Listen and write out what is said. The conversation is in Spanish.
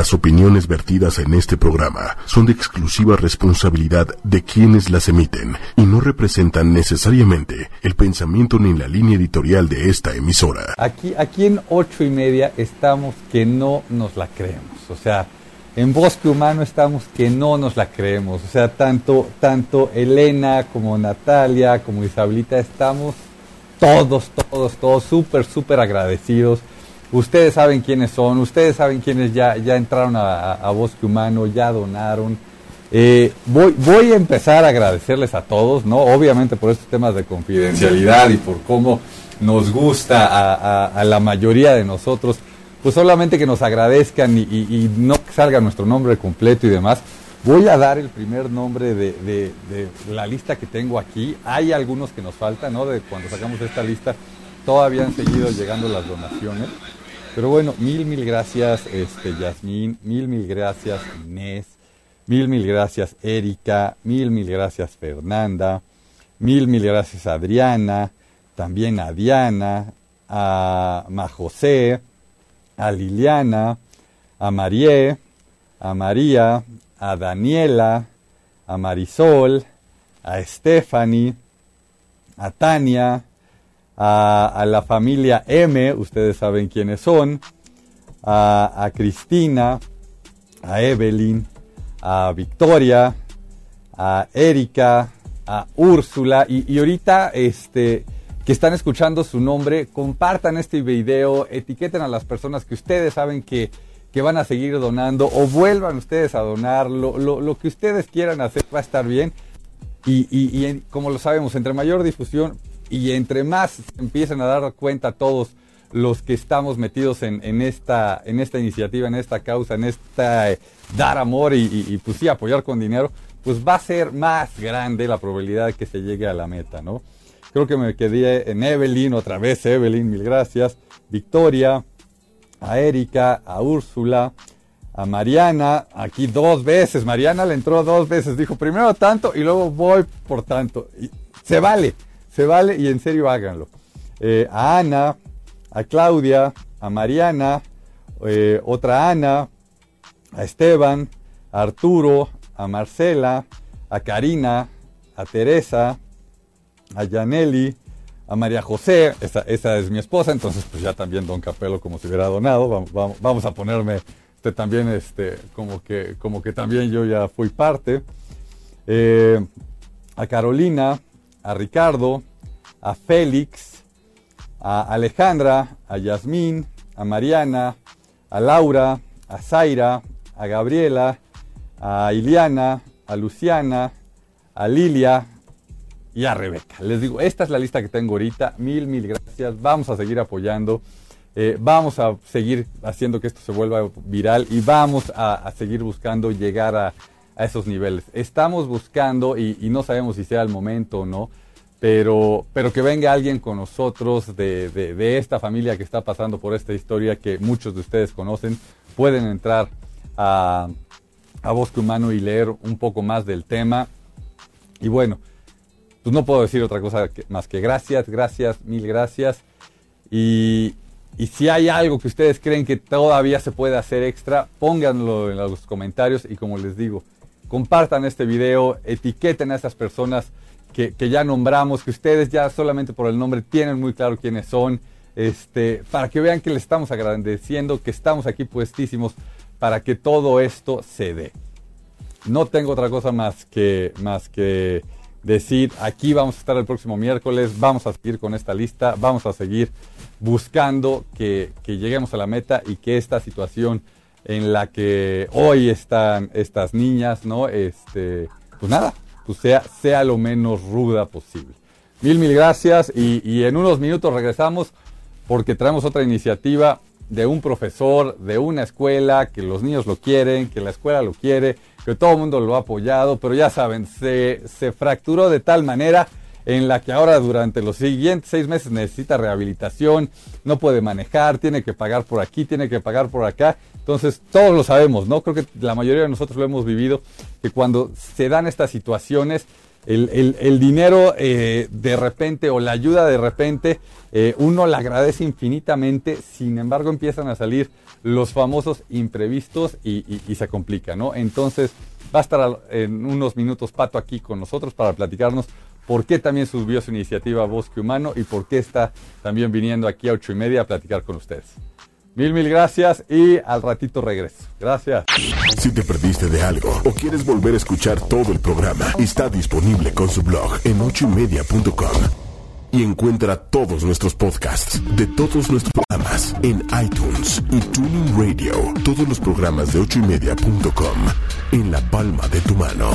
Las opiniones vertidas en este programa son de exclusiva responsabilidad de quienes las emiten y no representan necesariamente el pensamiento ni la línea editorial de esta emisora. Aquí, aquí en ocho y media estamos que no nos la creemos. O sea, en Bosque Humano estamos que no nos la creemos. O sea, tanto, tanto Elena como Natalia como Isabelita estamos todos, todos, todos súper, súper agradecidos Ustedes saben quiénes son, ustedes saben quiénes ya, ya entraron a, Bosque Humano, ya donaron. Eh, voy, voy a empezar a agradecerles a todos, ¿no? Obviamente por estos temas de confidencialidad y por cómo nos gusta a, la mayoría de nosotros, pues solamente que nos agradezcan y, no salga nuestro nombre completo y demás. Voy a dar el primer nombre de, de, de, la lista que tengo aquí. Hay algunos que nos faltan, ¿no? De cuando sacamos esta lista, todavía han seguido llegando las donaciones. Pero bueno, mil, mil gracias, este, Yasmín, mil, mil gracias, Inés, mil, mil gracias, Erika, mil, mil gracias, Fernanda, mil, mil gracias, Adriana, también a Diana, a Majosé, a Liliana, a Marie, a María, a Daniela, a Marisol, a Stephanie, a Tania, a, la familia M, ustedes saben quiénes son, a, Cristina, a Evelyn, a Victoria, a Erika, a Úrsula y, ahorita este, que están escuchando su nombre, compartan este video, etiqueten a las personas que ustedes saben que, van a seguir donando o vuelvan ustedes a donar, lo, que ustedes quieran hacer va a estar bien. Y, y, como lo sabemos, entre mayor difusión, y entre más empiecen a dar cuenta todos los que estamos metidos en, esta, en esta iniciativa, en esta causa, en esta eh, dar amor y, pues apoyar con dinero, pues va a ser más grande la probabilidad de que se llegue a la meta, ¿no? Creo que me quedé en Evelyn, otra vez Evelyn, mil gracias, Victoria, a Erika, a Úrsula, a Mariana, aquí dos veces, Mariana le entró dos veces, dijo primero tanto y luego voy por tanto. Se vale, se vale y en serio háganlo. Eh, a Ana, a Claudia, a Mariana, eh, otra Ana, a Esteban, a Arturo, a Marcela, a Karina, a Teresa, a Yaneli, a María José, esa, es mi esposa, entonces pues ya también Don Capelo como si hubiera donado, vamos, a ponerme este, también este, como, que, como que también yo ya fui parte, eh, a Carolina, a Ricardo, a Félix, a Alejandra, a Yasmín, a Mariana, a Laura, a Zaira, a Gabriela, a Iliana, a Luciana, a Lilia y a Rebeca. Les digo, esta es la lista que tengo ahorita. Mil, mil gracias. Vamos a seguir apoyando. Eh, vamos a seguir haciendo que esto se vuelva viral y vamos a, seguir buscando llegar a, esos niveles. Estamos buscando, y, no sabemos si sea el momento o no, pero, pero que venga alguien con nosotros de, de, esta familia que está pasando por esta historia que muchos de ustedes conocen, pueden entrar a, a Bosque Humano y leer un poco más del tema. Y bueno, pues no puedo decir otra cosa más que gracias, gracias, mil gracias. Y si hay algo que ustedes creen que todavía se puede hacer extra, pónganlo en los comentarios y como les digo, compartan este video, etiqueten a estas personas que, ya nombramos, que ustedes ya solamente por el nombre tienen muy claro quiénes son, este, para que vean que les estamos agradeciendo, que estamos aquí puestísimos para que todo esto se dé. No tengo otra cosa más que, más que decir, aquí vamos a estar el próximo miércoles, vamos a seguir con esta lista, vamos a seguir buscando que, que lleguemos a la meta y que esta situación en la que hoy están estas niñas, ¿no? Este, pues nada, pues sea, sea lo menos ruda posible. Mil, mil gracias y, en unos minutos regresamos porque traemos otra iniciativa de un profesor, de una escuela, que los niños lo quieren, que la escuela lo quiere, que todo el mundo lo ha apoyado, pero ya saben, se, se fracturó de tal manera en la que ahora durante los siguientes seis meses necesita rehabilitación, no puede manejar, tiene que pagar por aquí, tiene que pagar por acá. Entonces, todos lo sabemos, ¿no? Creo que la mayoría de nosotros lo hemos vivido, que cuando se dan estas situaciones, el, dinero eh, de repente o la ayuda de repente, eh, uno la agradece infinitamente, sin embargo empiezan a salir los famosos imprevistos y, y se complica, ¿no? Entonces, va a estar en unos minutos Pato aquí con nosotros para platicarnos por qué también subió su iniciativa Bosque Humano y por qué está también viniendo aquí a ocho y media a platicar con ustedes. Mil, mil gracias y al ratito regreso. Gracias. Si te perdiste de algo o quieres volver a escuchar todo el programa, está disponible con su blog en ochoymedia.com. Y encuentra todos nuestros podcasts de todos nuestros programas en iTunes y Tuning Radio. Todos los programas de ochoymedia.com en la palma de tu mano.